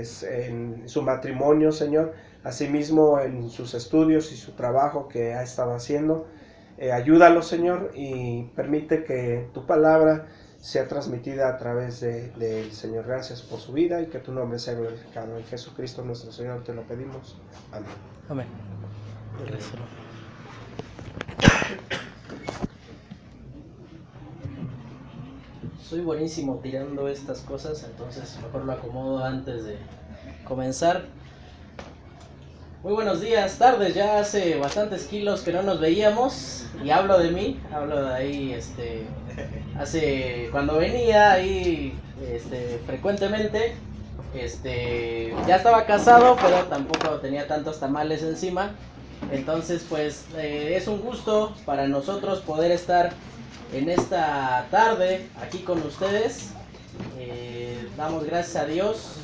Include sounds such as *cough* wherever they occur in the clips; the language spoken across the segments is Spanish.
es en su matrimonio, Señor, asimismo en sus estudios y su trabajo que ha estado haciendo. Eh, ayúdalo, Señor, y permite que tu palabra sea transmitida a través del de, Señor. Gracias por su vida y que tu nombre sea glorificado. En Jesucristo nuestro Señor te lo pedimos. Amén. Amén. Soy buenísimo tirando estas cosas, entonces mejor lo acomodo antes de comenzar. Muy buenos días, tardes, ya hace bastantes kilos que no nos veíamos y hablo de mí, hablo de ahí, este, hace, cuando venía ahí, este, frecuentemente, este, ya estaba casado, pero tampoco tenía tantos tamales encima, entonces pues eh, es un gusto para nosotros poder estar en esta tarde aquí con ustedes, eh, damos gracias a Dios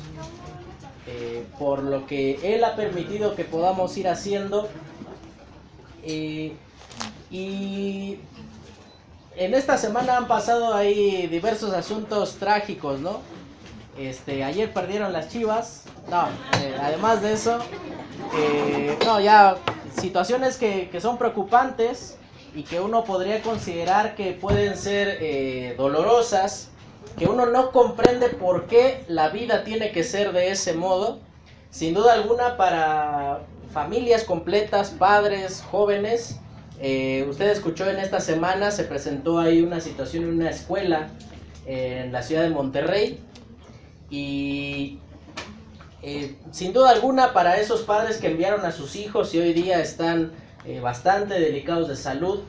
eh, por lo que Él ha permitido que podamos ir haciendo. Eh, y en esta semana han pasado ahí diversos asuntos trágicos, ¿no? Este, ayer perdieron las chivas. No, eh, además de eso, no, ya situaciones que, que, son preocupantes y que uno podría considerar que pueden ser dolorosas que uno no comprende por qué la vida tiene que ser de ese modo. Sin duda alguna para familias completas, padres, jóvenes. Eh, usted escuchó en esta semana, se presentó ahí una situación en una escuela en la ciudad de Monterrey. Y eh, sin duda alguna para esos padres que enviaron a sus hijos y hoy día están eh, bastante delicados de salud,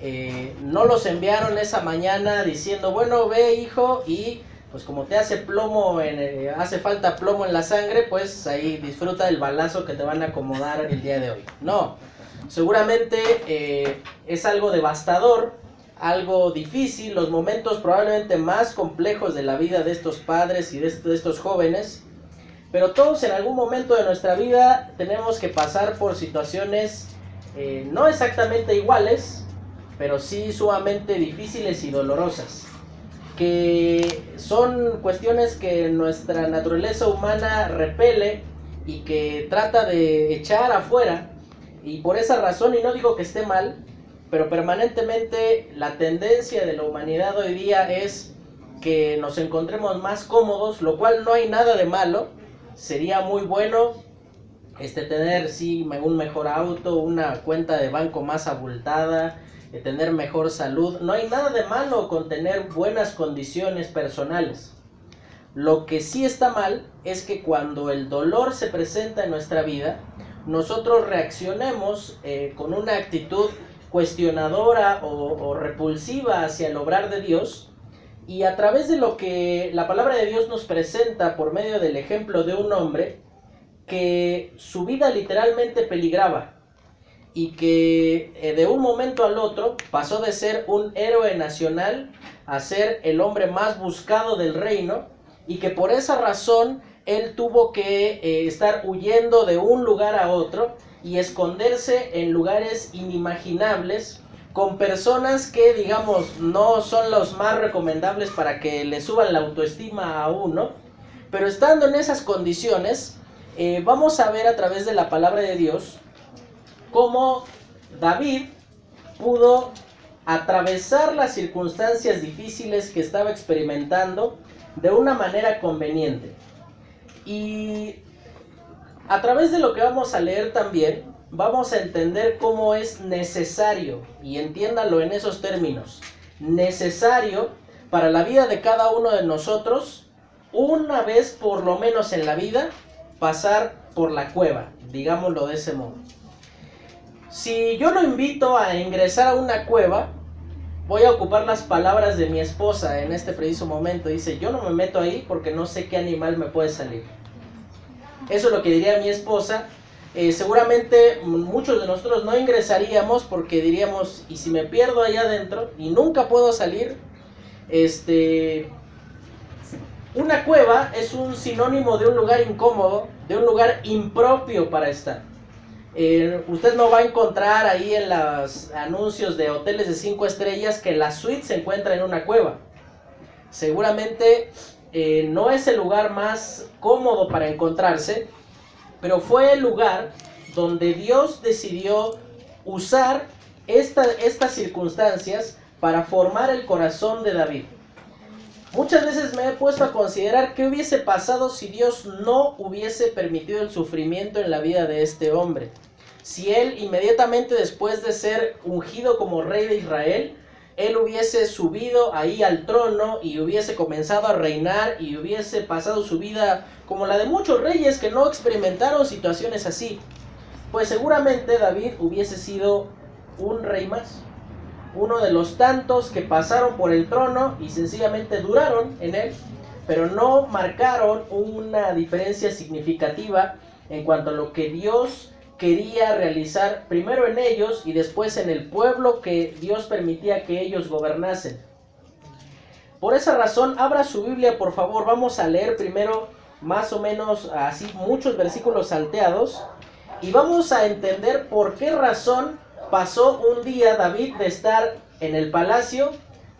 eh, no los enviaron esa mañana diciendo, bueno, ve hijo y pues como te hace plomo, en, eh, hace falta plomo en la sangre, pues ahí disfruta del balazo que te van a acomodar el día de hoy. No, seguramente eh, es algo devastador, algo difícil, los momentos probablemente más complejos de la vida de estos padres y de, estos jóvenes, pero todos en algún momento de nuestra vida tenemos que pasar por situaciones no exactamente iguales, pero sí sumamente difíciles y dolorosas, que son cuestiones que nuestra naturaleza humana repele y que trata de echar afuera, y por esa razón, y no digo que esté mal, pero permanentemente la tendencia de la humanidad hoy día es que nos encontremos más cómodos, lo cual no hay nada de malo, sería muy bueno este tener sí un mejor auto, una cuenta de banco más abultada, tener mejor salud. No hay nada de malo con tener buenas condiciones personales. Lo que sí está mal es que cuando el dolor se presenta en nuestra vida, nosotros reaccionemos eh, con una actitud cuestionadora o repulsiva hacia el obrar de Dios y a través de lo que la palabra de Dios nos presenta por medio del ejemplo de un hombre que su vida literalmente peligraba y que eh, de un momento al otro pasó de ser un héroe nacional a ser el hombre más buscado del reino y que por esa razón él tuvo que eh, estar huyendo de un lugar a otro y esconderse en lugares inimaginables con personas que digamos no son los más recomendables para que le suban la autoestima a uno, pero estando en esas condiciones, eh, vamos a ver a través de la palabra de Dios cómo David pudo atravesar las circunstancias difíciles que estaba experimentando de una manera conveniente. Y a través de lo que vamos a leer también, vamos a entender cómo es necesario, y entiéndalo en esos términos, necesario para la vida de cada uno de nosotros, una vez por lo menos en la vida, pasar por la cueva, digámoslo de ese modo. Si yo lo invito a ingresar a una cueva, voy a ocupar las palabras de mi esposa en este preciso momento. Dice, yo no me meto ahí porque no sé qué animal me puede salir. Eso es lo que diría mi esposa. Eh, seguramente muchos de nosotros no ingresaríamos porque diríamos, ¿y si me pierdo allá adentro y nunca puedo salir? Este, una cueva es un sinónimo de un lugar incómodo, de un lugar impropio para estar. Eh, usted no va a encontrar ahí en los anuncios de hoteles de 5 estrellas que la suite se encuentra en una cueva. Seguramente eh, no es el lugar más cómodo para encontrarse, pero fue el lugar donde Dios decidió usar estas circunstancias para formar el corazón de David. Muchas veces me he puesto a considerar qué hubiese pasado si Dios no hubiese permitido el sufrimiento en la vida de este hombre. Si él inmediatamente después de ser ungido como rey de Israel, él hubiese subido ahí al trono y hubiese comenzado a reinar y hubiese pasado su vida como la de muchos reyes que no experimentaron situaciones así, pues seguramente David hubiese sido un rey más, uno de los tantos que pasaron por el trono y sencillamente duraron en él, pero no marcaron una diferencia significativa en cuanto a lo que Dios quería realizar primero en ellos y después en el pueblo que Dios permitía que ellos gobernasen. Por esa razón, abra su Biblia, por favor. Vamos a leer primero más o menos así muchos versículos salteados y vamos a entender por qué razón pasó un día David de estar en el palacio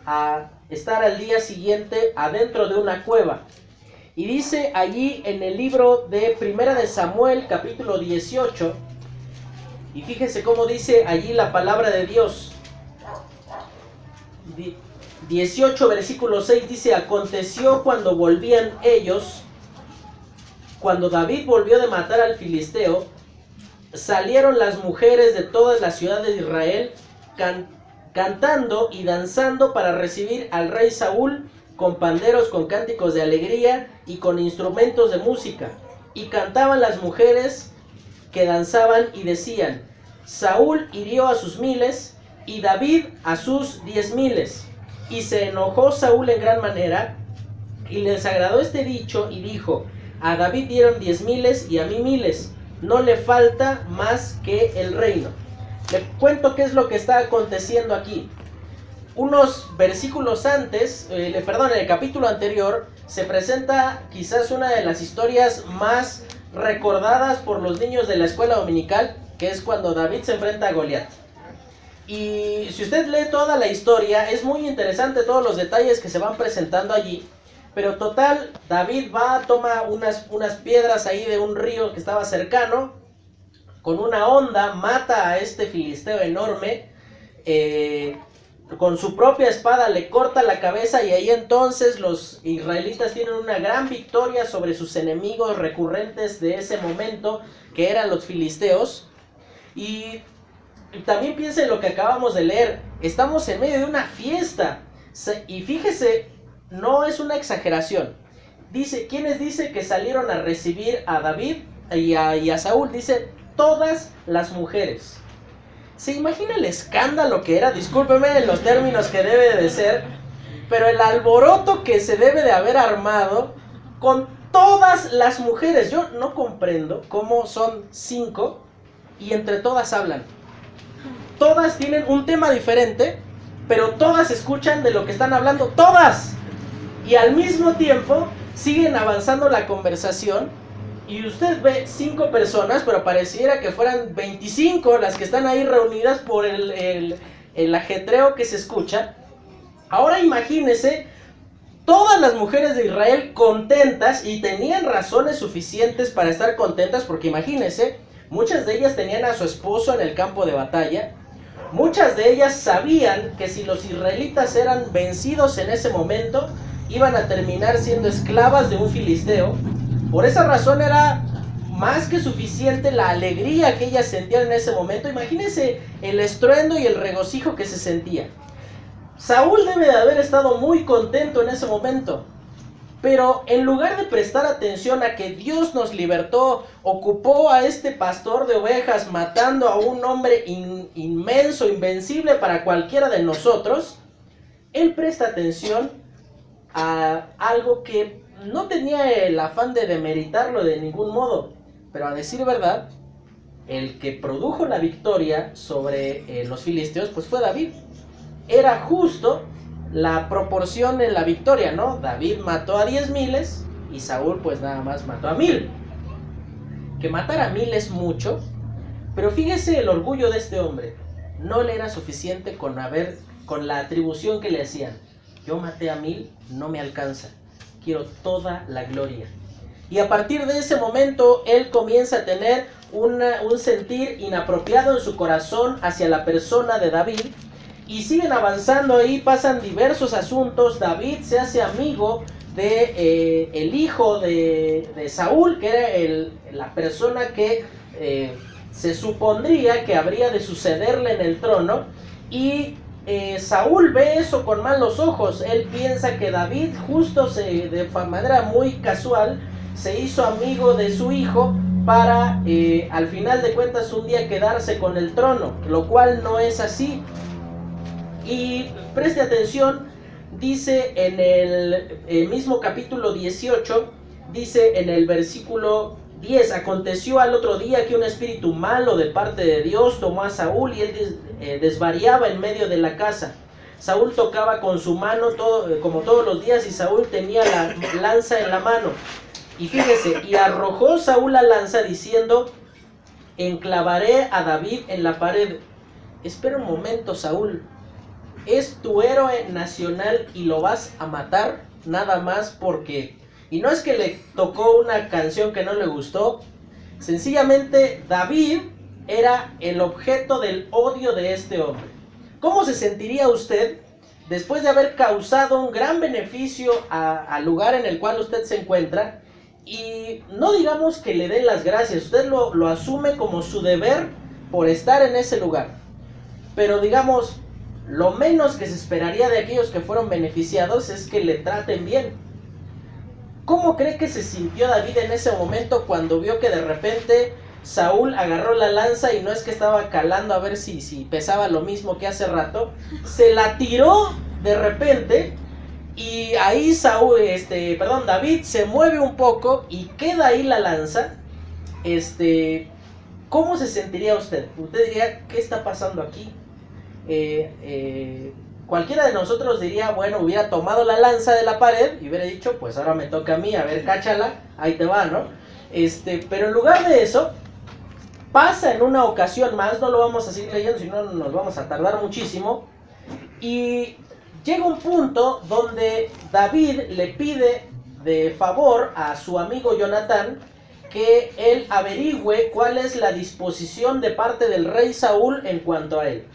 a estar al día siguiente adentro de una cueva. Y dice allí en el libro de Primera de Samuel, capítulo 18, y fíjense cómo dice allí la palabra de Dios. 18 versículo 6 dice, aconteció cuando volvían ellos, cuando David volvió de matar al filisteo, salieron las mujeres de todas las ciudades de Israel cantando y danzando para recibir al rey Saúl con panderos, con cánticos de alegría y con instrumentos de música. Y cantaban las mujeres que danzaban y decían, Saúl hirió a sus miles y David a sus diez miles. Y se enojó Saúl en gran manera y les agradó este dicho y dijo, a David dieron diez miles y a mí miles, no le falta más que el reino. Le cuento qué es lo que está aconteciendo aquí. Unos versículos antes, eh, perdón, en el capítulo anterior, se presenta quizás una de las historias más recordadas por los niños de la escuela dominical, que es cuando David se enfrenta a Goliat. Y si usted lee toda la historia, es muy interesante todos los detalles que se van presentando allí. Pero total, David va, toma unas, unas piedras ahí de un río que estaba cercano, con una onda, mata a este filisteo enorme, eh, con su propia espada le corta la cabeza y ahí entonces los israelitas tienen una gran victoria sobre sus enemigos recurrentes de ese momento, que eran los filisteos. Y también piensen en lo que acabamos de leer, estamos en medio de una fiesta. Y fíjese, no es una exageración. Dice, ¿quiénes dice que salieron a recibir a David y a, y a Saúl? Dice, todas las mujeres. ¿Se imagina el escándalo que era? Discúlpeme los términos que debe de ser, pero el alboroto que se debe de haber armado con todas las mujeres. Yo no comprendo cómo son cinco y entre todas hablan. Todas tienen un tema diferente, pero todas escuchan de lo que están hablando. Todas. Y al mismo tiempo siguen avanzando la conversación y usted ve cinco personas, pero pareciera que fueran 25 las que están ahí reunidas por el, el, ajetreo que se escucha. Ahora imagínese todas las mujeres de Israel contentas y tenían razones suficientes para estar contentas porque imagínese, muchas de ellas tenían a su esposo en el campo de batalla, muchas de ellas sabían que si los israelitas eran vencidos en ese momento, iban a terminar siendo esclavas de un filisteo por esa razón era más que suficiente la alegría que ellas sentían en ese momento. Imagínense el estruendo y el regocijo que se sentía. Saúl debe de haber estado muy contento en ese momento. Pero en lugar de prestar atención a que Dios nos libertó, ocupó a este pastor de ovejas matando a un hombre inmenso, invencible para cualquiera de nosotros, él presta atención a algo que no tenía el afán de demeritarlo de ningún modo, pero a decir verdad, el que produjo la victoria sobre eh, los filisteos, pues fue David. Era justo la proporción en la victoria, ¿no? David mató a diez miles y Saúl pues nada más mató a mil. Que matar a mil es mucho, pero fíjese el orgullo de este hombre. No le era suficiente con haber, con la atribución que le hacían. Yo maté a mil, no me alcanza quiero toda la gloria. Y a partir de ese momento él comienza a tener un sentir inapropiado en su corazón hacia la persona de David. Y siguen avanzando ahí, pasan diversos asuntos. David se hace amigo de eh, el hijo de, Saúl, que era el, la persona que eh, se supondría que habría de sucederle en el trono. Y eh, Saúl ve eso con malos ojos. Él piensa que David, justo se, de manera muy casual, se hizo amigo de su hijo para al final de cuentas un día quedarse con el trono, lo cual no es así. Y preste atención dice en el, mismo capítulo 18, dice en el versículo 10, aconteció al otro día que un espíritu malo de parte de Dios tomó a Saúl y él eh, desvariaba en medio de la casa. Saúl tocaba con su mano todo, eh, como todos los días y Saúl tenía la lanza en la mano. Y fíjese, y arrojó Saúl la lanza diciendo, enclavaré a David en la pared. Espera un momento, Saúl, es tu héroe nacional y lo vas a matar nada más porque... Y no es que le tocó una canción que no le gustó, sencillamente David era el objeto del odio de este hombre. ¿Cómo se sentiría usted después de haber causado un gran beneficio al lugar en el cual usted se encuentra? Y no digamos que le den las gracias, usted lo, lo asume como su deber por estar en ese lugar. Pero digamos, lo menos que se esperaría de aquellos que fueron beneficiados es que le traten bien. ¿Cómo cree que se sintió David en ese momento cuando vio que de repente Saúl agarró la lanza y no es que estaba calando a ver si, si pesaba lo mismo que hace rato, se la tiró de repente y ahí Saúl, este, perdón, David se mueve un poco y queda ahí la lanza. Este, ¿cómo se sentiría usted? Usted diría, ¿qué está pasando aquí? Eh, eh, cualquiera de nosotros diría, bueno, hubiera tomado la lanza de la pared y hubiera dicho, pues ahora me toca a mí, a ver, cáchala, ahí te va, ¿no? Este, pero en lugar de eso, pasa en una ocasión más, no lo vamos a seguir leyendo, si no nos vamos a tardar muchísimo, y llega un punto donde David le pide de favor a su amigo Jonatán que él averigüe cuál es la disposición de parte del rey Saúl en cuanto a él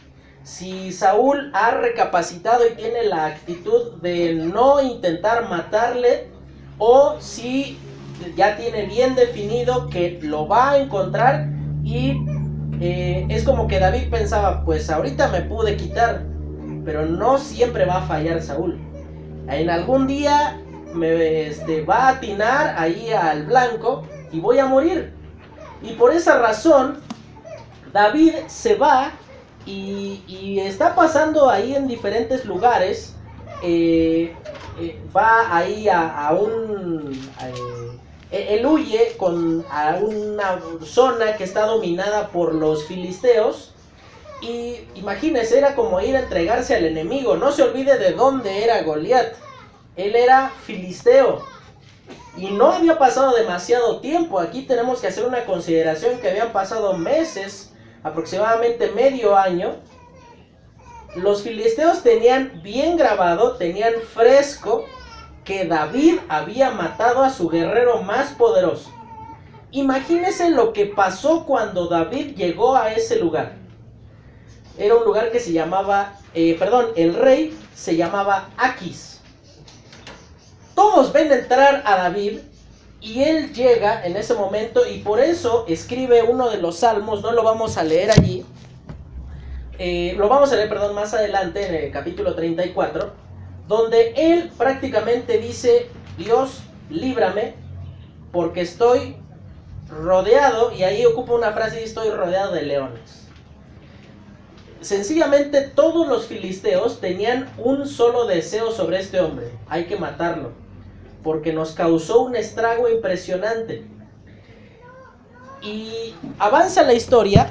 si Saúl ha recapacitado y tiene la actitud de no intentar matarle o si ya tiene bien definido que lo va a encontrar y eh, es como que David pensaba, pues ahorita me pude quitar, pero no siempre va a fallar Saúl. En algún día me este, va a atinar ahí al blanco y voy a morir. Y por esa razón, David se va y, está pasando ahí en diferentes lugares. Eh, eh, va ahí a, un... Eh, él huye con, a una zona que está dominada por los filisteos. Y imagínese, era como ir a entregarse al enemigo. No se olvide de dónde era Goliat. Él era filisteo. Y no había pasado demasiado tiempo. Aquí tenemos que hacer una consideración que habían pasado meses aproximadamente medio año, los filisteos tenían bien grabado, tenían fresco que David había matado a su guerrero más poderoso. Imagínense lo que pasó cuando David llegó a ese lugar. Era un lugar que se llamaba, eh, perdón, el rey se llamaba Aquis. Todos ven entrar a David y él llega en ese momento y por eso escribe uno de los salmos, no lo vamos a leer allí, eh, lo vamos a leer, perdón, más adelante en el capítulo 34, donde él prácticamente dice, Dios, líbrame, porque estoy rodeado, y ahí ocupa una frase, estoy rodeado de leones. Sencillamente todos los filisteos tenían un solo deseo sobre este hombre, hay que matarlo porque nos causó un estrago impresionante. Y avanza la historia,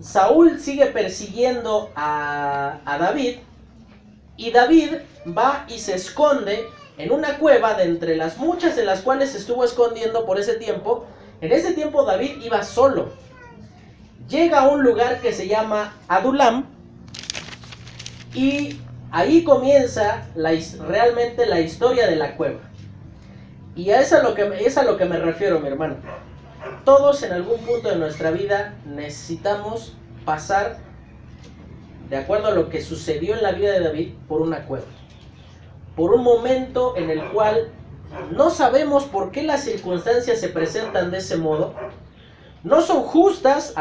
Saúl sigue persiguiendo a, David y David va y se esconde en una cueva de entre las muchas en las cuales estuvo escondiendo por ese tiempo. En ese tiempo David iba solo. Llega a un lugar que se llama Adulam y Ahí comienza realmente la historia de la cueva. Y a eso es, a lo que, me refiero, mi hermano. Todos en algún punto de nuestra vida necesitamos pasar, de acuerdo a lo que sucedió en la vida de David, por una cueva. Por un momento en el cual no sabemos por qué las circunstancias se presentan de ese modo. No son justas,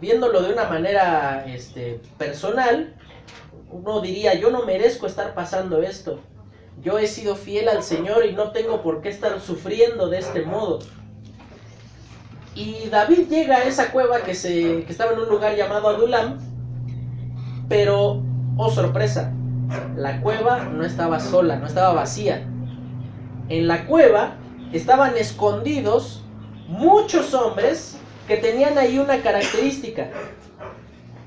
viéndolo de una manera este, personal. Uno diría, yo no merezco estar pasando esto. Yo he sido fiel al Señor y no tengo por qué estar sufriendo de este modo. Y David llega a esa cueva que, se, que estaba en un lugar llamado Adulam, pero, oh sorpresa, la cueva no estaba sola, no estaba vacía. En la cueva estaban escondidos muchos hombres que tenían ahí una característica.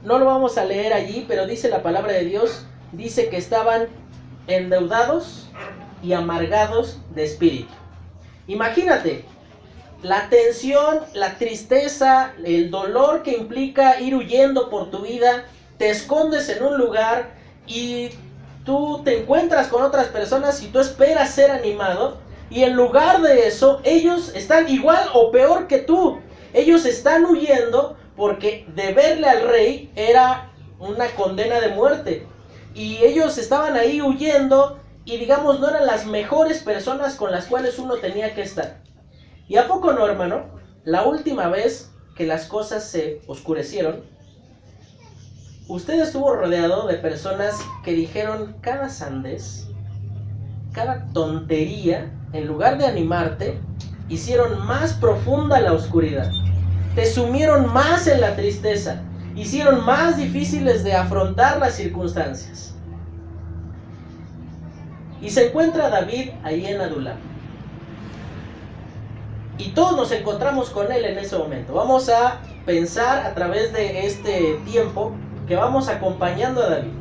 No lo vamos a leer allí, pero dice la palabra de Dios, dice que estaban endeudados y amargados de espíritu. Imagínate, la tensión, la tristeza, el dolor que implica ir huyendo por tu vida, te escondes en un lugar y tú te encuentras con otras personas y tú esperas ser animado y en lugar de eso ellos están igual o peor que tú. Ellos están huyendo porque deberle al rey era una condena de muerte. Y ellos estaban ahí huyendo y digamos no eran las mejores personas con las cuales uno tenía que estar. ¿Y a poco no, hermano? La última vez que las cosas se oscurecieron, usted estuvo rodeado de personas que dijeron cada sandez, cada tontería, en lugar de animarte, hicieron más profunda la oscuridad. Te sumieron más en la tristeza. Hicieron más difíciles de afrontar las circunstancias. Y se encuentra David ahí en Adulam. Y todos nos encontramos con él en ese momento. Vamos a pensar a través de este tiempo que vamos acompañando a David.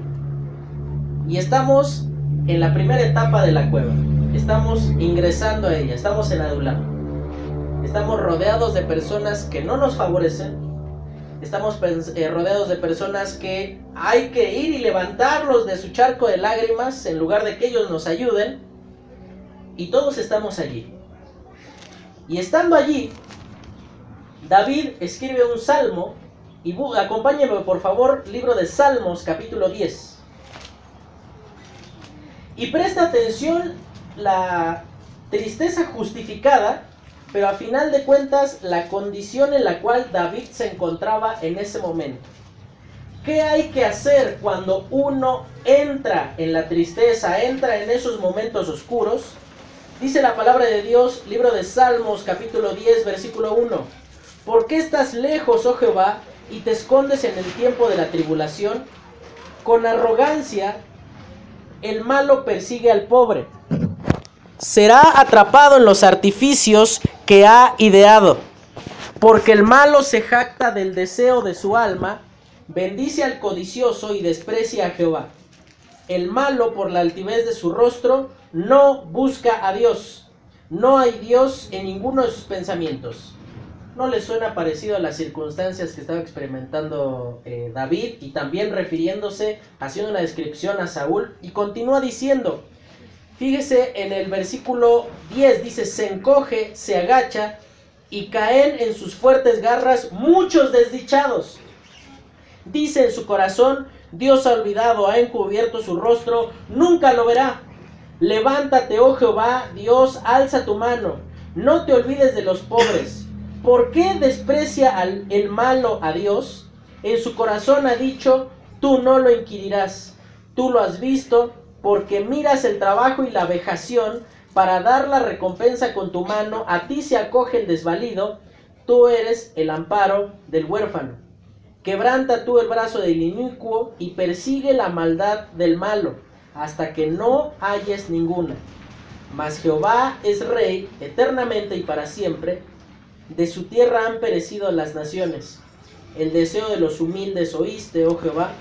Y estamos en la primera etapa de la cueva. Estamos ingresando a ella, estamos en Adulam. Estamos rodeados de personas que no nos favorecen. Estamos eh, rodeados de personas que hay que ir y levantarlos de su charco de lágrimas en lugar de que ellos nos ayuden. Y todos estamos allí. Y estando allí, David escribe un salmo, y acompáñenme por favor, libro de Salmos capítulo 10. Y presta atención la tristeza justificada, pero a final de cuentas la condición en la cual David se encontraba en ese momento. ¿Qué hay que hacer cuando uno entra en la tristeza, entra en esos momentos oscuros? Dice la palabra de Dios, libro de Salmos, capítulo 10, versículo 1. ¿Por qué estás lejos, oh Jehová, y te escondes en el tiempo de la tribulación? Con arrogancia, el malo persigue al pobre. Será atrapado en los artificios que ha ideado. Porque el malo se jacta del deseo de su alma, bendice al codicioso y desprecia a Jehová. El malo, por la altivez de su rostro, no busca a Dios. No hay Dios en ninguno de sus pensamientos. ¿No le suena parecido a las circunstancias que estaba experimentando eh, David y también refiriéndose, haciendo una descripción a Saúl? Y continúa diciendo, fíjese en el versículo 10, dice, se encoge, se agacha y caen en sus fuertes garras muchos desdichados. Dice en su corazón, Dios ha olvidado, ha encubierto su rostro, nunca lo verá. Levántate, oh Jehová, Dios, alza tu mano, no te olvides de los pobres. ¿Por qué desprecia el malo a Dios? En su corazón ha dicho, tú no lo inquirirás. Tú lo has visto, porque miras el trabajo y la vejación para dar la recompensa con tu mano. A ti se acoge el desvalido, tú eres el amparo del huérfano. Quebranta tú el brazo del inicuo y persigue la maldad del malo hasta que no halles ninguna. Mas Jehová es rey eternamente y para siempre. De su tierra han perecido las naciones. El deseo de los humildes oíste, oh Jehová.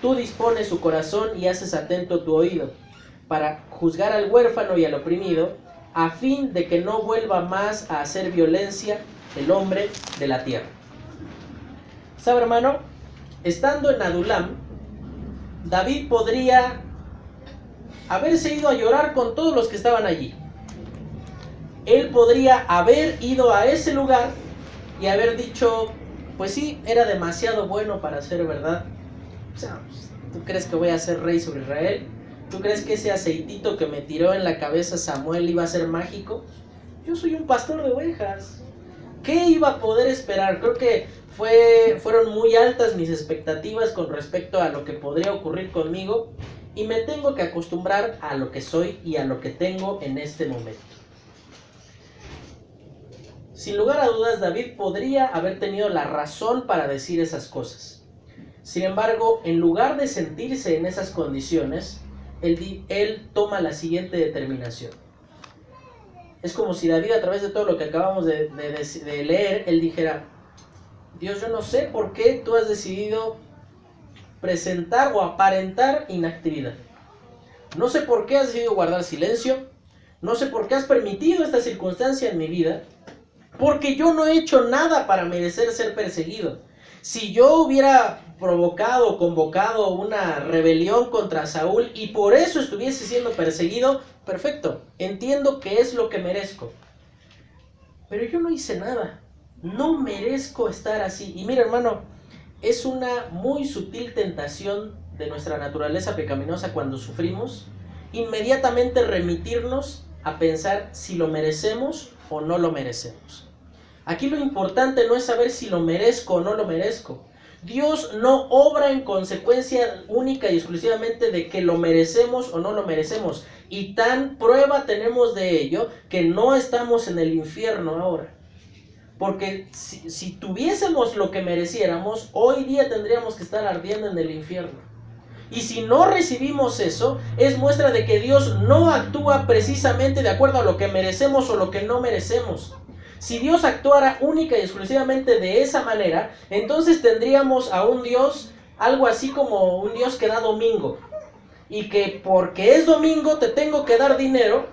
Tú dispones su corazón y haces atento tu oído, para juzgar al huérfano y al oprimido, a fin de que no vuelva más a hacer violencia el hombre de la tierra. ¿Sabe, hermano? Estando en Adulam, David podría haberse ido a llorar con todos los que estaban allí. él podría haber ido a ese lugar y haber dicho, pues sí, era demasiado bueno para ser verdad. ¿Tú crees que voy a ser rey sobre Israel? ¿Tú crees que ese aceitito que me tiró en la cabeza Samuel iba a ser mágico? Yo soy un pastor de ovejas. ¿Qué iba a poder esperar? Creo que fue, fueron muy altas mis expectativas con respecto a lo que podría ocurrir conmigo y me tengo que acostumbrar a lo que soy y a lo que tengo en este momento. Sin lugar a dudas, David podría haber tenido la razón para decir esas cosas. Sin embargo, en lugar de sentirse en esas condiciones, él, él toma la siguiente determinación. Es como si David, a través de todo lo que acabamos de, de leer, él dijera, Dios, yo no sé por qué tú has decidido presentar o aparentar inactividad. No sé por qué has decidido guardar silencio. No sé por qué has permitido esta circunstancia en mi vida. Porque yo no he hecho nada para merecer ser perseguido. Si yo hubiera provocado, convocado una rebelión contra Saúl y por eso estuviese siendo perseguido, perfecto, entiendo que es lo que merezco. Pero yo no hice nada. No merezco estar así. Y mira, hermano, es una muy sutil tentación de nuestra naturaleza pecaminosa cuando sufrimos, inmediatamente remitirnos a pensar si lo merecemos o no lo merecemos. Aquí lo importante no es saber si lo merezco o no lo merezco. Dios no obra en consecuencia única y exclusivamente de que lo merecemos o no lo merecemos. Y tan prueba tenemos de ello que no estamos en el infierno ahora. Porque si, tuviésemos lo que mereciéramos, hoy día tendríamos que estar ardiendo en el infierno. Y si no recibimos eso, es muestra de que Dios no actúa precisamente de acuerdo a lo que merecemos o lo que no merecemos. Si Dios actuara única y exclusivamente de esa manera, entonces tendríamos a un Dios algo así como un Dios que da domingo. Y que porque es domingo te tengo que dar dinero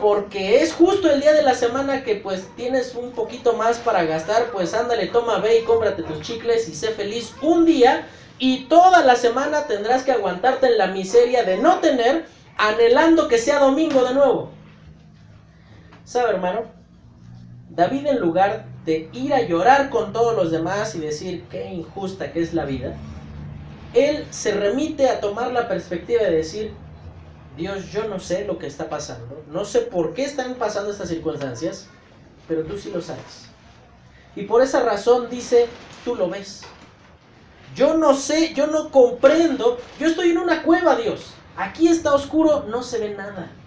porque es justo el día de la semana que pues tienes un poquito más para gastar, pues ándale, toma, ve y cómprate tus chicles y sé feliz un día y toda la semana tendrás que aguantarte en la miseria de no tener, anhelando que sea domingo de nuevo. ¿Sabe, hermano? David en lugar de ir a llorar con todos los demás y decir qué injusta que es la vida, él se remite a tomar la perspectiva de decir, Dios, yo no sé lo que está pasando, no sé por qué están pasando estas circunstancias, pero tú sí lo sabes. Y por esa razón dice, tú lo ves. Yo no sé, yo no comprendo, yo estoy en una cueva, Dios. Aquí está oscuro, no se ve nada.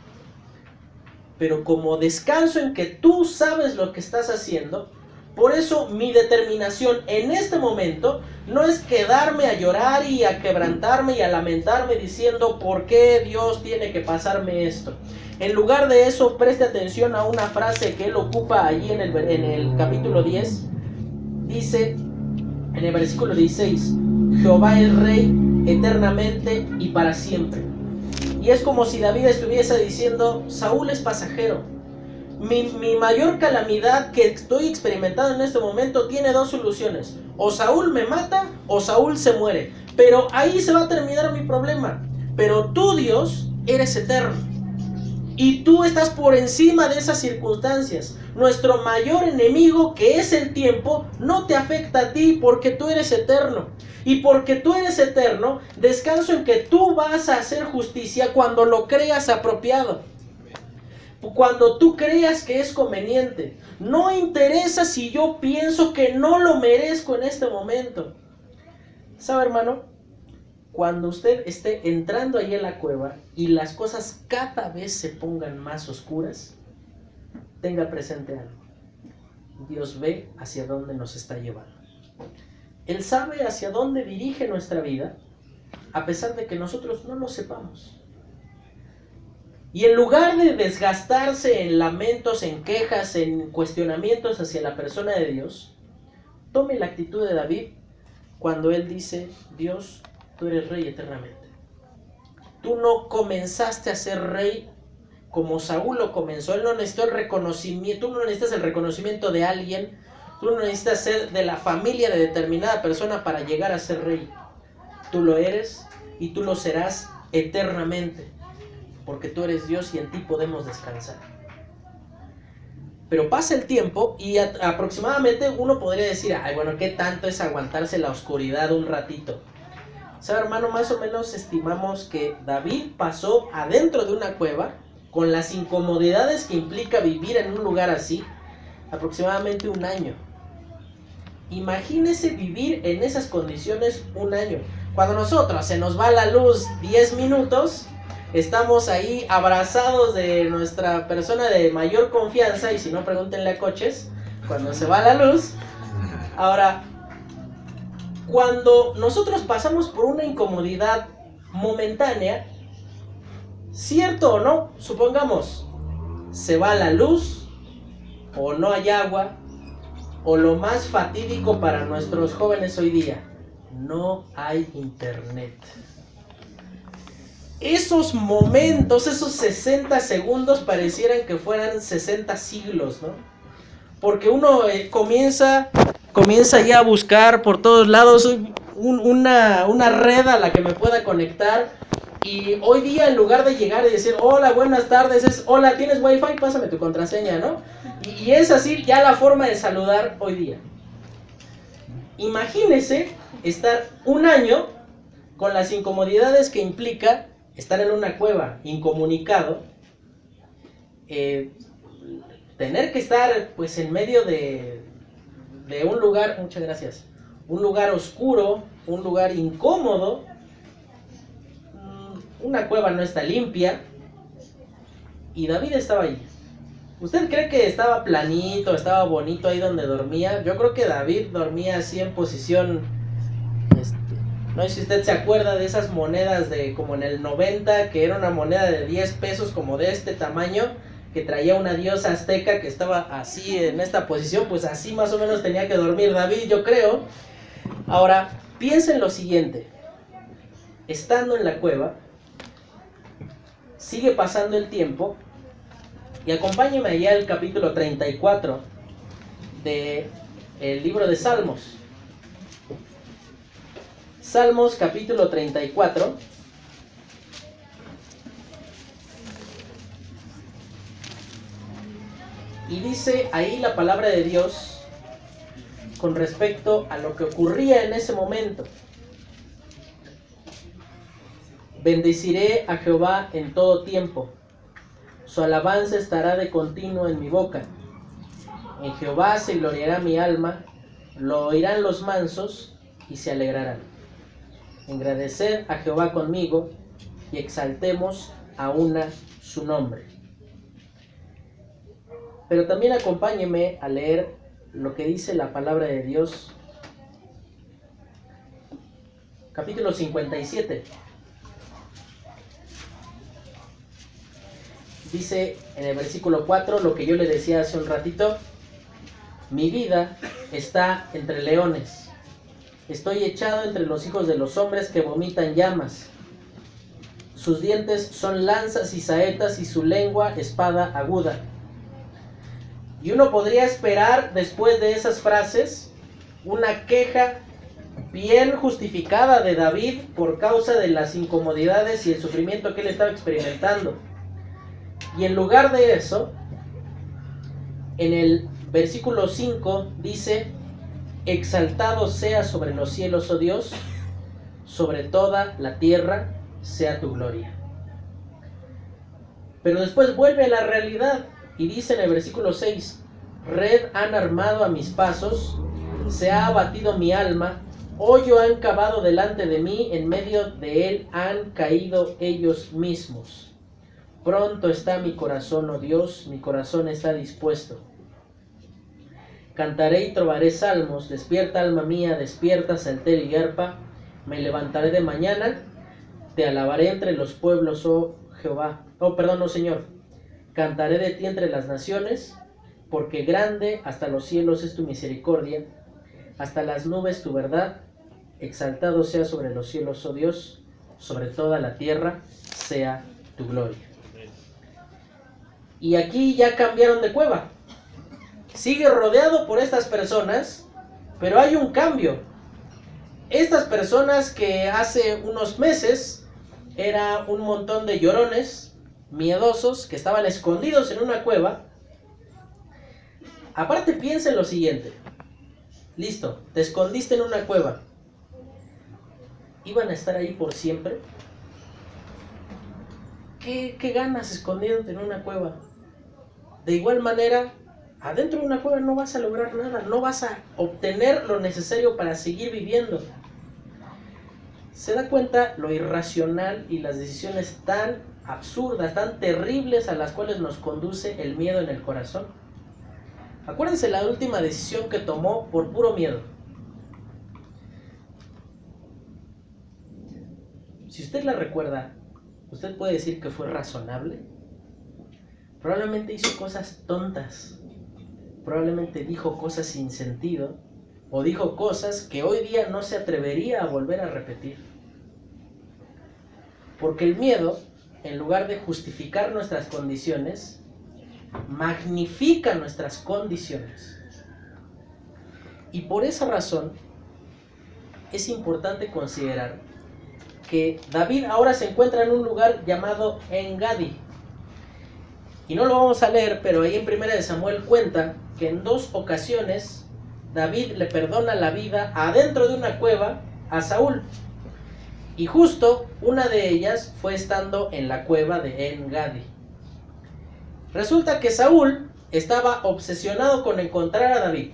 Pero como descanso en que tú sabes lo que estás haciendo, por eso mi determinación en este momento no es quedarme a llorar y a quebrantarme y a lamentarme diciendo por qué Dios tiene que pasarme esto. En lugar de eso, preste atención a una frase que él ocupa allí en el, en el capítulo 10. Dice en el versículo 16, Jehová es rey eternamente y para siempre. Y es como si David estuviese diciendo, Saúl es pasajero, mi, mayor calamidad que estoy experimentando en este momento tiene dos soluciones. O Saúl me mata o Saúl se muere. Pero ahí se va a terminar mi problema. Pero tú, Dios, eres eterno. Y tú estás por encima de esas circunstancias. Nuestro mayor enemigo, que es el tiempo, no te afecta a ti porque tú eres eterno. Y porque tú eres eterno, descanso en que tú vas a hacer justicia cuando lo creas apropiado cuando tú creas que es conveniente. No interesa si yo pienso que no lo merezco en este momento. ¿Sabe, hermano? Cuando usted esté entrando ahí en la cueva y las cosas cada vez se pongan más oscuras, tenga presente algo. Dios ve hacia dónde nos está llevando. Él sabe hacia dónde dirige nuestra vida, a pesar de que nosotros no lo sepamos. Y en lugar de desgastarse en lamentos, en quejas, en cuestionamientos hacia la persona de Dios, tome la actitud de David cuando él dice, Dios, tú eres rey eternamente. Tú no comenzaste a ser rey como Saúl lo comenzó. Él no necesitó el reconocimiento, tú no necesitas el reconocimiento de alguien, tú no necesitas ser de la familia de determinada persona para llegar a ser rey. Tú lo eres y tú lo serás eternamente porque tú eres Dios y en ti podemos descansar. Pero pasa el tiempo y aproximadamente uno podría decir, ay, bueno, ¿qué tanto es aguantarse la oscuridad un ratito? ¿Sabe, hermano? Más o menos estimamos que David pasó adentro de una cueva con las incomodidades que implica vivir en un lugar así aproximadamente un año. Imagínese vivir en esas condiciones un año. Cuando nosotros se nos va la luz 10 minutos, estamos ahí abrazados de nuestra persona de mayor confianza y si no pregúntenle a coches cuando se va la luz. Ahora, cuando nosotros pasamos por una incomodidad momentánea, cierto o no, supongamos, se va la luz o no hay agua o lo más fatídico para nuestros jóvenes hoy día, no hay internet. Esos momentos, esos 60 segundos parecieran que fueran 60 siglos, ¿no? Porque uno eh, comienza, comienza ya a buscar por todos lados una, una red a la que me pueda conectar. Y hoy día en lugar de llegar y decir, hola, buenas tardes, es, hola, ¿tienes wifi? Pásame tu contraseña, ¿no? Y, es así ya la forma de saludar hoy día. Imagínese estar un año con las incomodidades que implica estar en una cueva incomunicado, eh, tener que estar pues en medio de, de un lugar, muchas gracias, un lugar oscuro, un lugar incómodo, una cueva no está limpia, y David estaba ahí. ¿Usted cree que estaba planito, estaba bonito ahí donde dormía? Yo creo que David dormía así en posición este, no sé si usted se acuerda de esas monedas de como en el 90, que era una moneda de 10 pesos como de este tamaño, que traía una diosa azteca que estaba así en esta posición, pues así más o menos tenía que dormir David, yo creo. Ahora, piensen lo siguiente. Estando en la cueva, sigue pasando el tiempo y acompáñeme allá al capítulo 34 del el libro de Salmos. Salmos capítulo 34. Y dice ahí la palabra de Dios con respecto a lo que ocurría en ese momento. Bendeciré a Jehová en todo tiempo. Su alabanza estará de continuo en mi boca. En Jehová se gloriará mi alma, lo oirán los mansos y se alegrarán. Engradeced a Jehová conmigo y exaltemos a una su nombre. Pero también acompáñeme a leer lo que dice la palabra de Dios. Capítulo 57. Dice en el versículo 4 lo que yo le decía hace un ratito. Mi vida está entre leones Estoy echado entre los hijos de los hombres que vomitan llamas. Sus dientes son lanzas y saetas y su lengua espada aguda. Y uno podría esperar después de esas frases una queja bien justificada de David por causa de las incomodidades y el sufrimiento que él estaba experimentando. Y en lugar de eso, en el versículo 5 dice, Exaltado sea sobre los cielos, oh Dios, sobre toda la tierra sea tu gloria. Pero después vuelve a la realidad y dice en el versículo 6, red han armado a mis pasos, se ha abatido mi alma, hoyo han cavado delante de mí, en medio de él han caído ellos mismos. Pronto está mi corazón, oh Dios, mi corazón está dispuesto. Cantaré y trovaré salmos, despierta alma mía, despierta salter y arpa, me levantaré de mañana, te alabaré entre los pueblos, oh Jehová, oh perdón, oh Señor, cantaré de ti entre las naciones, porque grande hasta los cielos es tu misericordia, hasta las nubes tu verdad, exaltado sea sobre los cielos, oh Dios, sobre toda la tierra sea tu gloria. Y aquí ya cambiaron de cueva sigue rodeado por estas personas, pero hay un cambio. Estas personas que hace unos meses era un montón de llorones, miedosos, que estaban escondidos en una cueva, Aparte piensa en lo siguiente. Listo, te escondiste en una cueva. ¿Iban a estar ahí por siempre? ¿Qué, ganas escondiéndote en una cueva? De igual manera, adentro de una cueva no vas a lograr nada, no vas a obtener lo necesario para seguir viviendo. ¿Se da cuenta lo irracional y las decisiones tan absurdas, tan terribles a las cuales nos conduce el miedo en el corazón? Acuérdense la última decisión que tomó por puro miedo. Si usted la recuerda, usted puede decir que fue razonable. Probablemente hizo cosas tontas. Probablemente dijo cosas sin sentido. O dijo cosas que hoy día no se atrevería a volver a repetir. Porque el miedo, en lugar de justificar nuestras condiciones, magnifica nuestras condiciones. Y por esa razón es importante considerar que David ahora se encuentra en un lugar llamado Engadi. Y no lo vamos a leer, pero ahí en Primera de Samuel cuenta que en dos ocasiones David le perdona la vida adentro de una cueva a Saúl. Y justo una de ellas fue estando en la cueva de Engadi. Resulta que Saúl estaba obsesionado con encontrar a David.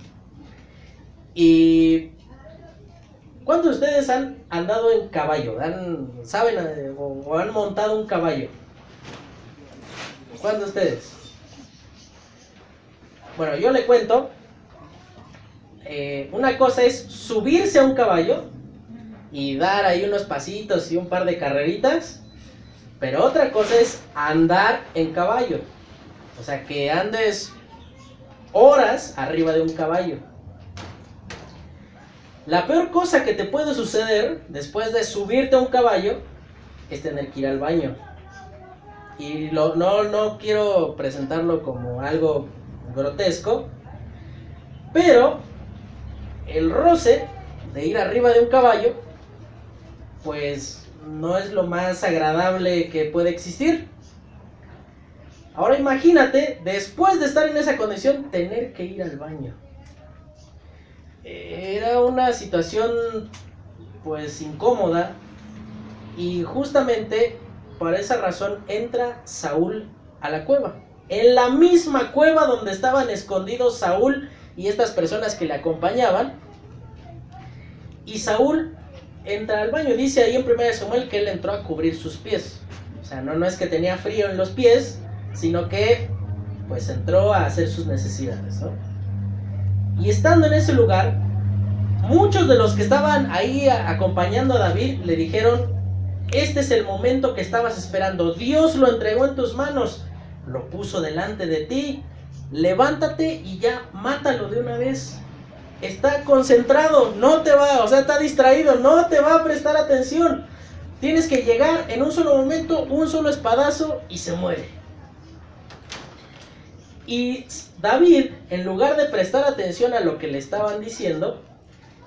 Y ¿cuántos de ustedes han andado en caballo? ¿Han, ¿Saben eh, o, han montado un caballo? ¿Cuántos de ustedes? Bueno, yo le cuento. Eh, una cosa es subirse a un caballo y dar ahí unos pasitos y un par de carreritas. Pero otra cosa es andar en caballo. O sea, que andes horas arriba de un caballo. La peor cosa que te puede suceder después de subirte a un caballo es tener que ir al baño. Y no, no quiero presentarlo como algo grotesco, pero el roce de ir arriba de un caballo, pues no es lo más agradable que puede existir. Ahora imagínate, después de estar en esa condición, tener que ir al baño. Era una situación pues incómoda y justamente por esa razón entra Saúl a la cueva. En la misma cueva donde estaban escondidos Saúl y estas personas que le acompañaban. Y Saúl entra al baño. Dice ahí en 1 Samuel que él entró a cubrir sus pies. O sea, no, no es que tenía frío en los pies, sino que pues entró a hacer sus necesidades, ¿no? Y estando en ese lugar, muchos de los que estaban ahí acompañando a David le dijeron, este es el momento que estabas esperando, Dios lo entregó en tus manos, lo puso delante de ti, levántate y ya mátalo de una vez. Está concentrado, no te va, o sea, está distraído, no te va a prestar atención. Tienes que llegar en un solo momento, un solo espadazo y se muere. Y David, en lugar de prestar atención a lo que le estaban diciendo,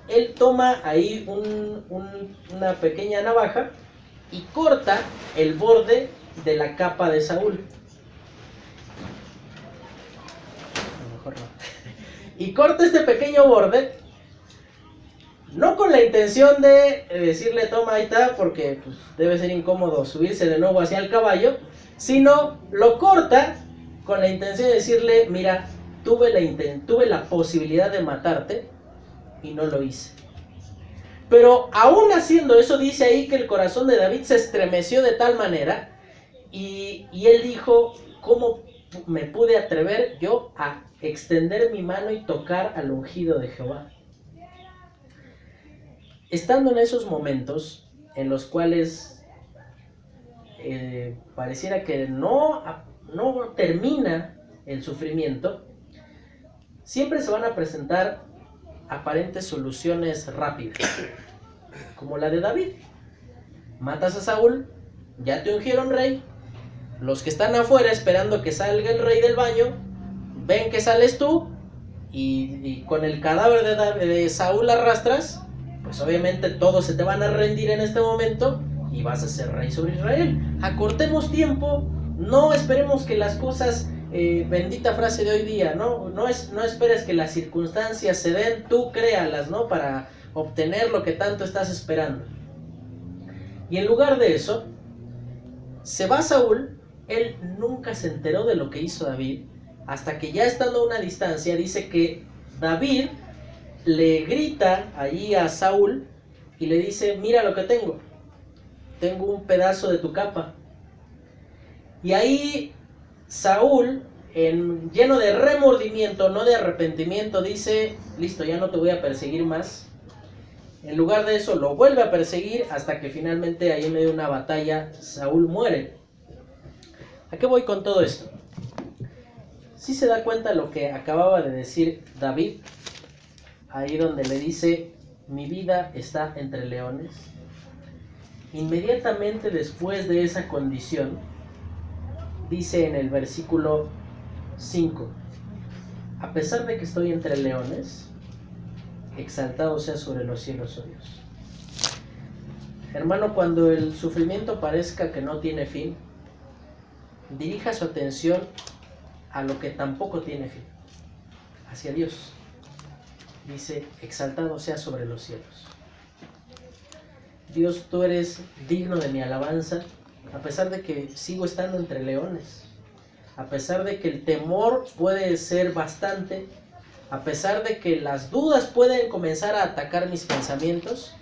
él toma ahí una pequeña navaja y corta el borde de la capa de Saúl. *laughs* Y corta este pequeño borde, no con la intención de decirle toma ahí está, porque pues, debe ser incómodo subirse de nuevo hacia el caballo, sino lo corta con la intención de decirle, mira, tuve la, tuve la posibilidad de matarte y no lo hice. Pero aún haciendo eso, dice ahí que el corazón de David se estremeció de tal manera y, y él dijo, ¿cómo me pude atrever yo a extender mi mano y tocar al ungido de Jehová? Estando en esos momentos en los cuales eh, pareciera que no no termina el sufrimiento, siempre se van a presentar aparentes soluciones rápidas, como la de David. Matas a Saúl, ya te ungieron rey, los que están afuera esperando que salga el rey del baño, ven que sales tú y, con el cadáver de, de Saúl arrastras, pues obviamente todos se te van a rendir en este momento y vas a ser rey sobre Israel. Acortemos tiempo, no esperemos que las cosas eh, bendita frase de hoy día, ¿no? No, es, no esperes que las circunstancias se den, tú créalas, ¿no? Para obtener lo que tanto estás esperando. Y en lugar de eso, se va Saúl, él nunca se enteró de lo que hizo David, hasta que ya estando a una distancia, dice que David le grita allí a Saúl y le dice, mira lo que tengo, tengo un pedazo de tu capa. Y ahí Saúl, en, lleno de remordimiento, no de arrepentimiento, dice, listo, ya no te voy a perseguir más. En lugar de eso, lo vuelve a perseguir hasta que finalmente ahí en medio de una batalla, Saúl muere. ¿A qué voy con todo esto? Si se da cuenta lo que acababa de decir David, ahí donde le dice, mi vida está entre leones. Inmediatamente después de esa condición, dice en el versículo 5, a pesar de que estoy entre leones, exaltado sea sobre los cielos, oh Dios. Hermano, cuando el sufrimiento parezca que no tiene fin, dirija su atención a lo que tampoco tiene fin, hacia Dios. Dice, exaltado sea sobre los cielos. Dios, tú eres digno de mi alabanza, a pesar de que sigo estando entre leones, a pesar de que el temor puede ser bastante, a pesar de que las dudas pueden comenzar a atacar mis pensamientos,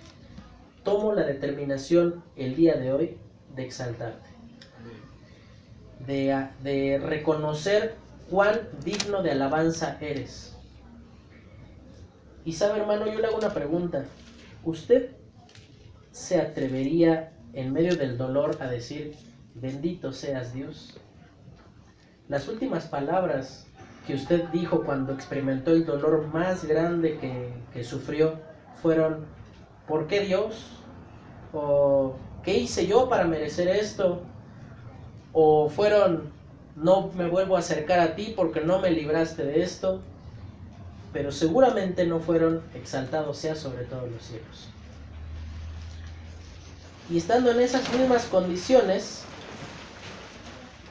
tomo la determinación el día de hoy de exaltarte, de, de reconocer cuán digno de alabanza eres. Y sabe hermano, yo le hago una pregunta. ¿Usted se atrevería en medio del dolor a decir, bendito seas Dios? Las últimas palabras que usted dijo cuando experimentó el dolor más grande que, que sufrió fueron, ¿por qué Dios? ¿O qué hice yo para merecer esto? ¿O fueron, no me vuelvo a acercar a ti porque no me libraste de esto? Pero seguramente no fueron exaltados sea sobre todos los cielos. Y estando en esas mismas condiciones,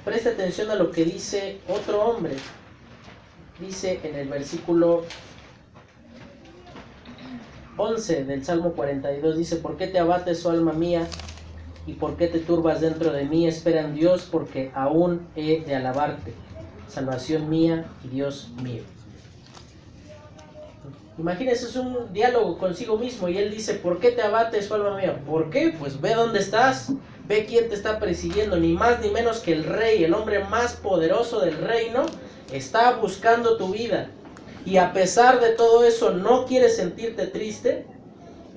preste atención a lo que dice otro hombre. Dice en el versículo 11 del Salmo 42, dice, ¿por qué te abates, oh alma mía? ¿Y por qué te turbas dentro de mí? Espera en Dios, porque aún he de alabarte. Salvación mía y Dios mío. Imagínese, es un diálogo consigo mismo y él dice, ¿por qué te abates, alma mía? ¿Por qué? Pues ve dónde estás, ve quién te está persiguiendo, ni más ni menos que el rey, el hombre más poderoso del reino, está buscando tu vida. Y a pesar de todo eso, no quieres sentirte triste.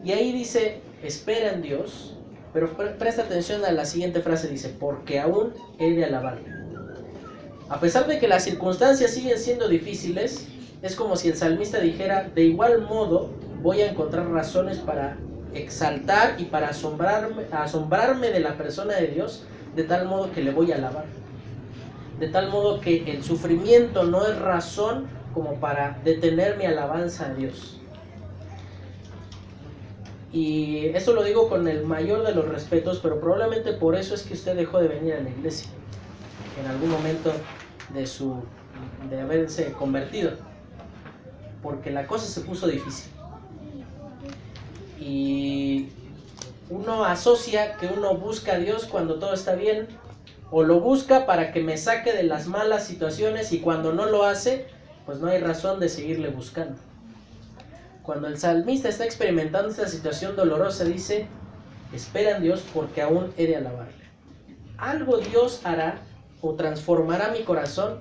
Y ahí dice, espera en Dios, pero presta atención a la siguiente frase, dice, porque aún he de alabarle. A pesar de que las circunstancias siguen siendo difíciles, es como si el salmista dijera, de igual modo voy a encontrar razones para exaltar y para asombrarme, asombrarme de la persona de Dios, de tal modo que le voy a alabar. De tal modo que el sufrimiento no es razón como para detener mi alabanza a Dios. Y eso lo digo con el mayor de los respetos, pero probablemente por eso es que usted dejó de venir a la iglesia en algún momento de su de haberse convertido porque la cosa se puso difícil. Y uno asocia que uno busca a Dios cuando todo está bien, o lo busca para que me saque de las malas situaciones y cuando no lo hace, pues no hay razón de seguirle buscando. Cuando el salmista está experimentando esta situación dolorosa, dice, espera en Dios porque aún he de alabarle. Algo Dios hará o transformará mi corazón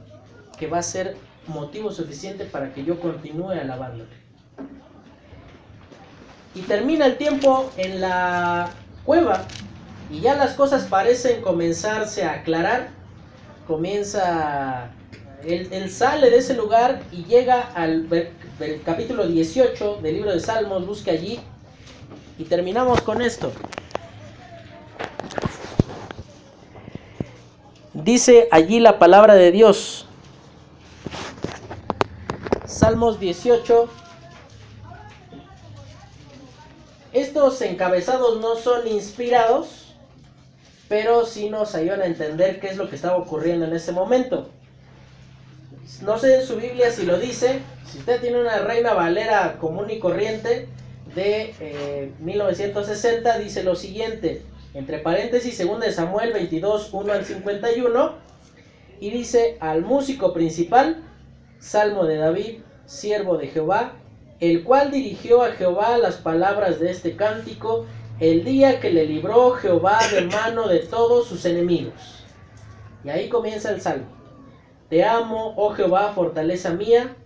que va a ser motivo suficiente para que yo continúe alabándole. Y termina el tiempo en la cueva y ya las cosas parecen comenzarse a aclarar. Comienza, él, sale de ese lugar y llega al capítulo 18 del libro de Salmos, busca allí y terminamos con esto. Dice allí la palabra de Dios. Salmos 18. Estos encabezados no son inspirados, pero sí nos ayudan a entender qué es lo que estaba ocurriendo en ese momento. no sé en su Biblia si lo dice, si usted tiene una Reina Valera común y corriente de 1960, dice lo siguiente, entre paréntesis, 2 de Samuel 22, 1 al 51, y dice al músico principal, Salmo de David, siervo de Jehová, el cual dirigió a Jehová las palabras de este cántico el día que le libró Jehová de mano de todos sus enemigos. Y ahí comienza el salmo. Te amo, oh Jehová, fortaleza mía,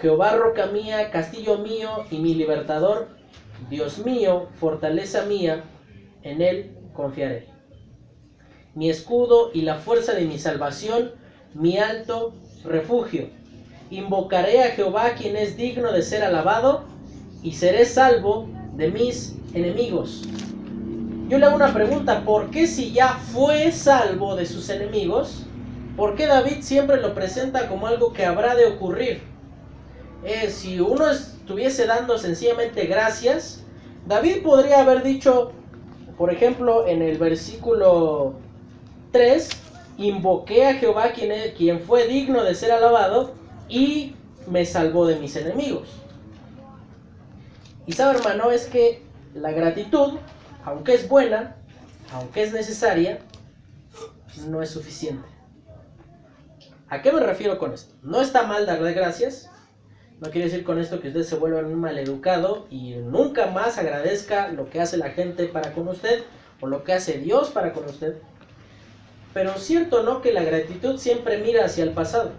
Jehová roca mía, castillo mío y mi libertador, Dios mío, fortaleza mía, en él confiaré. Mi escudo y la fuerza de mi salvación, mi alto refugio. Invocaré a Jehová quien es digno de ser alabado y seré salvo de mis enemigos. Yo le hago una pregunta, ¿por qué si ya fue salvo de sus enemigos, por qué David siempre lo presenta como algo que habrá de ocurrir? Eh, si uno estuviese dando sencillamente gracias, David podría haber dicho, por ejemplo, en el versículo 3, invoqué a Jehová quien, quien fue digno de ser alabado y me salvó de mis enemigos. Y sabe hermano, es que la gratitud, aunque es buena, aunque es necesaria, no es suficiente. ¿A qué me refiero con esto? No está mal darle gracias. No quiere decir con esto que usted se vuelva un maleducado y nunca más agradezca lo que hace la gente para con usted o lo que hace Dios para con usted. Pero cierto no que la gratitud siempre mira hacia el pasado,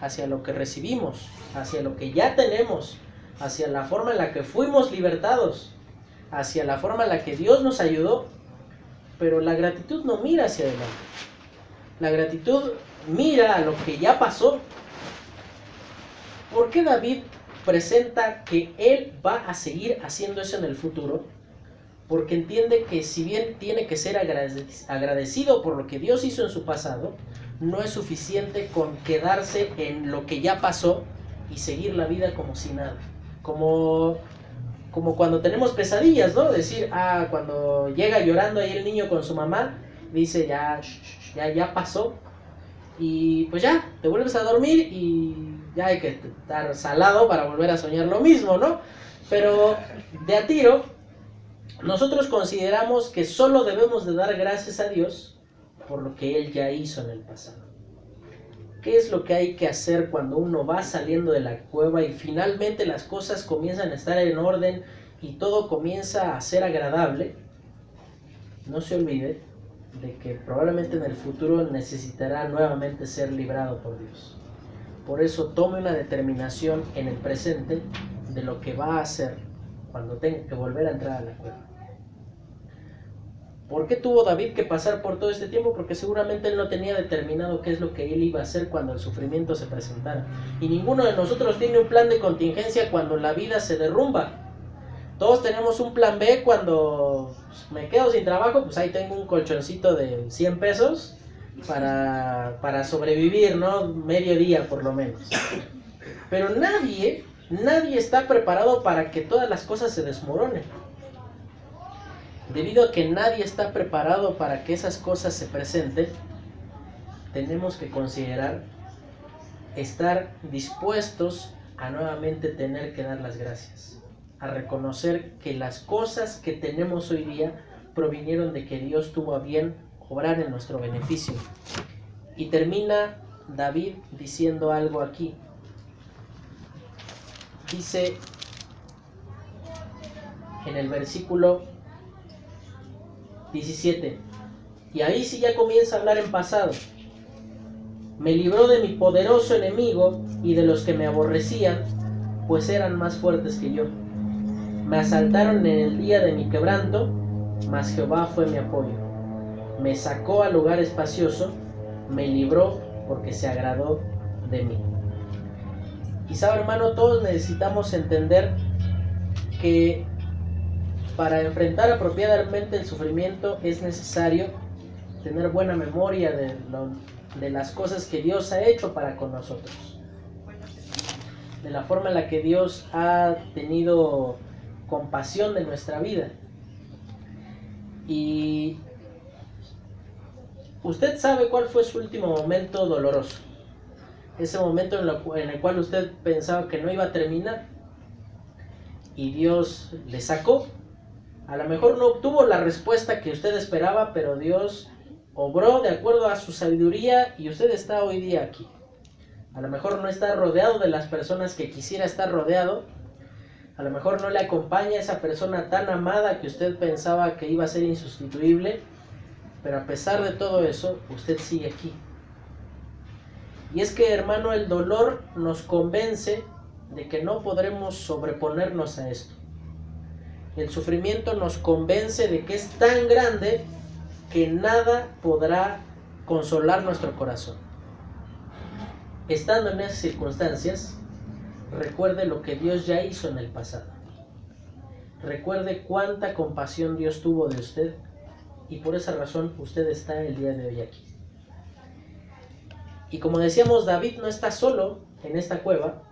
hacia lo que recibimos, hacia lo que ya tenemos, hacia la forma en la que fuimos libertados, hacia la forma en la que Dios nos ayudó, pero la gratitud no mira hacia adelante. La gratitud mira a lo que ya pasó. ¿Por qué David presenta que él va a seguir haciendo eso en el futuro? Porque entiende que si bien tiene que ser agradecido por lo que Dios hizo en su pasado, no es suficiente con quedarse en lo que ya pasó y seguir la vida como si nada. Como como cuando tenemos pesadillas, ¿no? Decir, ah, cuando llega llorando ahí el niño con su mamá, dice, ya, ya, ya pasó. Y pues ya, te vuelves a dormir y ya hay que estar salado para volver a soñar lo mismo, ¿no? Pero de a tiro, nosotros consideramos que solo debemos de dar gracias a Dios por lo que Él ya hizo en el pasado. ¿Qué es lo que hay que hacer cuando uno va saliendo de la cueva y finalmente las cosas comienzan a estar en orden y todo comienza a ser agradable? No se olvide de que probablemente en el futuro necesitará nuevamente ser librado por Dios. Por eso tome una determinación en el presente de lo que va a hacer cuando tenga que volver a entrar a la cueva. ¿Por qué tuvo David que pasar por todo este tiempo? Porque seguramente él no tenía determinado qué es lo que él iba a hacer cuando el sufrimiento se presentara. Y ninguno de nosotros tiene un plan de contingencia cuando la vida se derrumba. Todos tenemos un plan B cuando me quedo sin trabajo, pues ahí tengo un colchoncito de 100 pesos para, para sobrevivir, ¿no? Medio día por lo menos. Pero nadie, nadie está preparado para que todas las cosas se desmoronen. Debido a que nadie está preparado para que esas cosas se presenten, tenemos que considerar estar dispuestos a nuevamente tener que dar las gracias, a reconocer que las cosas que tenemos hoy día provinieron de que Dios tuvo a bien obrar en nuestro beneficio. Y termina David diciendo algo aquí. Dice en el versículo 17. Y ahí sí ya comienza a hablar en pasado. Me libró de mi poderoso enemigo y de los que me aborrecían, pues eran más fuertes que yo. Me asaltaron en el día de mi quebranto, mas Jehová fue mi apoyo. Me sacó al lugar espacioso, me libró porque se agradó de mí. Sabe hermano, todos necesitamos entender que para enfrentar apropiadamente el sufrimiento es necesario tener buena memoria de, las cosas que Dios ha hecho para con nosotros. De la forma en la que Dios ha tenido compasión de nuestra vida. Y usted sabe cuál fue su último momento doloroso. ese momento en, el cual usted pensaba que no iba a terminar y Dios le sacó. A lo mejor no obtuvo la respuesta que usted esperaba, pero Dios obró de acuerdo a su sabiduría y usted está hoy día aquí. A lo mejor no está rodeado de las personas que quisiera estar rodeado. A lo mejor no le acompaña esa persona tan amada que usted pensaba que iba a ser insustituible. Pero a pesar de todo eso, usted sigue aquí. Y es que, hermano, el dolor nos convence de que no podremos sobreponernos a esto. El sufrimiento nos convence de que es tan grande que nada podrá consolar nuestro corazón. Estando en esas circunstancias, recuerde lo que Dios ya hizo en el pasado. Recuerde cuánta compasión Dios tuvo de usted y por esa razón usted está el día de hoy aquí. Y como decíamos, David no está solo en esta cueva.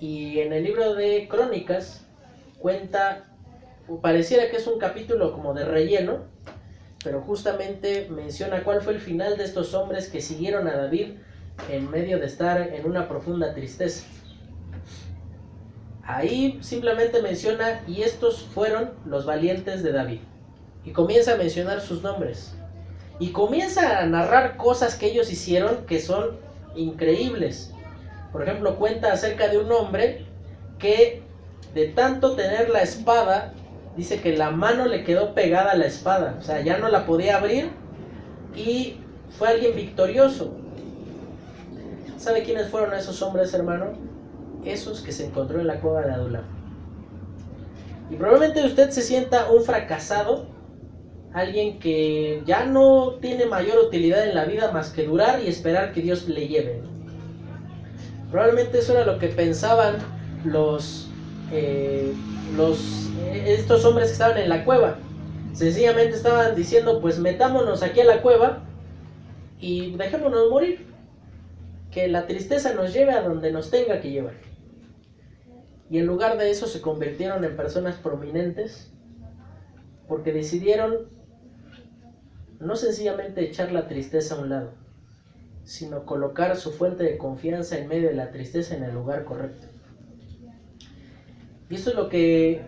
Y en el libro de Crónicas cuenta, pareciera que es un capítulo como de relleno, pero justamente menciona cuál fue el final de estos hombres que siguieron a David en medio de estar en una profunda tristeza. Ahí simplemente menciona, y estos fueron los valientes de David. Y comienza a mencionar sus nombres. Y comienza a narrar cosas que ellos hicieron que son increíbles. Por ejemplo, cuenta acerca de un hombre que de tanto tener la espada, dice que la mano le quedó pegada a la espada. O sea, ya no la podía abrir y fue alguien victorioso. ¿Sabe quiénes fueron esos hombres, hermano? Esos que se encontró en la cueva de Adulam. Y probablemente usted se sienta un fracasado alguien que ya no tiene mayor utilidad en la vida más que durar y esperar que Dios le lleve. Probablemente eso era lo que pensaban los, estos hombres que estaban en la cueva. Sencillamente estaban diciendo, pues metámonos aquí a la cueva y dejémonos morir. Que la tristeza nos lleve a donde nos tenga que llevar. Y en lugar de eso se convirtieron en personas prominentes porque decidieron no sencillamente echar la tristeza a un lado, sino colocar su fuente de confianza en medio de la tristeza en el lugar correcto. Y eso es lo que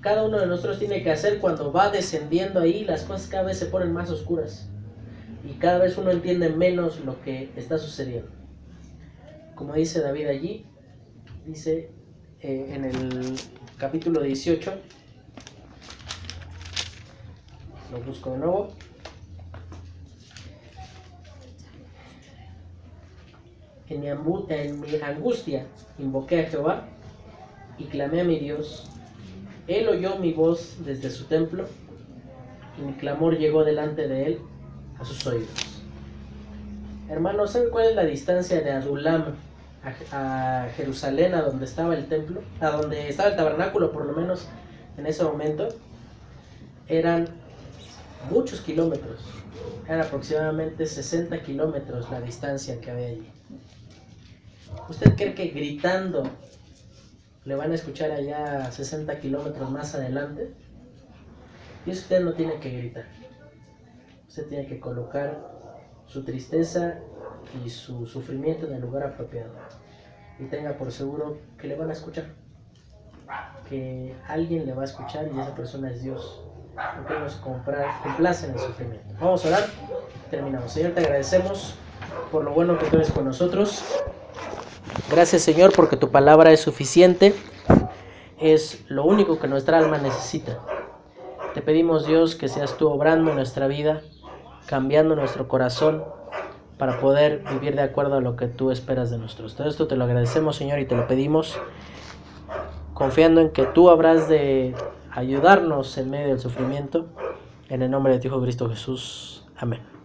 cada uno de nosotros tiene que hacer cuando va descendiendo ahí, las cosas cada vez se ponen más oscuras y cada vez uno entiende menos lo que está sucediendo. Como dice David allí, dice eh, en el capítulo 18, lo busco de nuevo, En mi, angustia invoqué a Jehová y clamé a mi Dios. Él oyó mi voz desde su templo y mi clamor llegó delante de él a sus oídos. Hermanos, ¿saben cuál es la distancia de Adulam a, Jerusalén, a donde estaba el templo? A donde estaba el tabernáculo, por lo menos en ese momento. Eran muchos kilómetros. Eran aproximadamente 60 kilómetros la distancia que había allí. ¿Usted cree que gritando le van a escuchar allá 60 kilómetros más adelante? Y usted no tiene que gritar. Usted tiene que colocar su tristeza y su sufrimiento en el lugar apropiado. Y tenga por seguro que le van a escuchar. Que alguien le va a escuchar y esa persona es Dios. Porque nos complace en el sufrimiento. Vamos a orar. Terminamos. Señor, te agradecemos por lo bueno que tú eres con nosotros. Gracias Señor porque tu palabra es suficiente, es lo único que nuestra alma necesita. Te pedimos Dios que seas tú obrando nuestra vida, cambiando nuestro corazón para poder vivir de acuerdo a lo que tú esperas de nosotros. Todo esto te lo agradecemos Señor y te lo pedimos confiando en que tú habrás de ayudarnos en medio del sufrimiento. En el nombre de tu Hijo Cristo Jesús. Amén.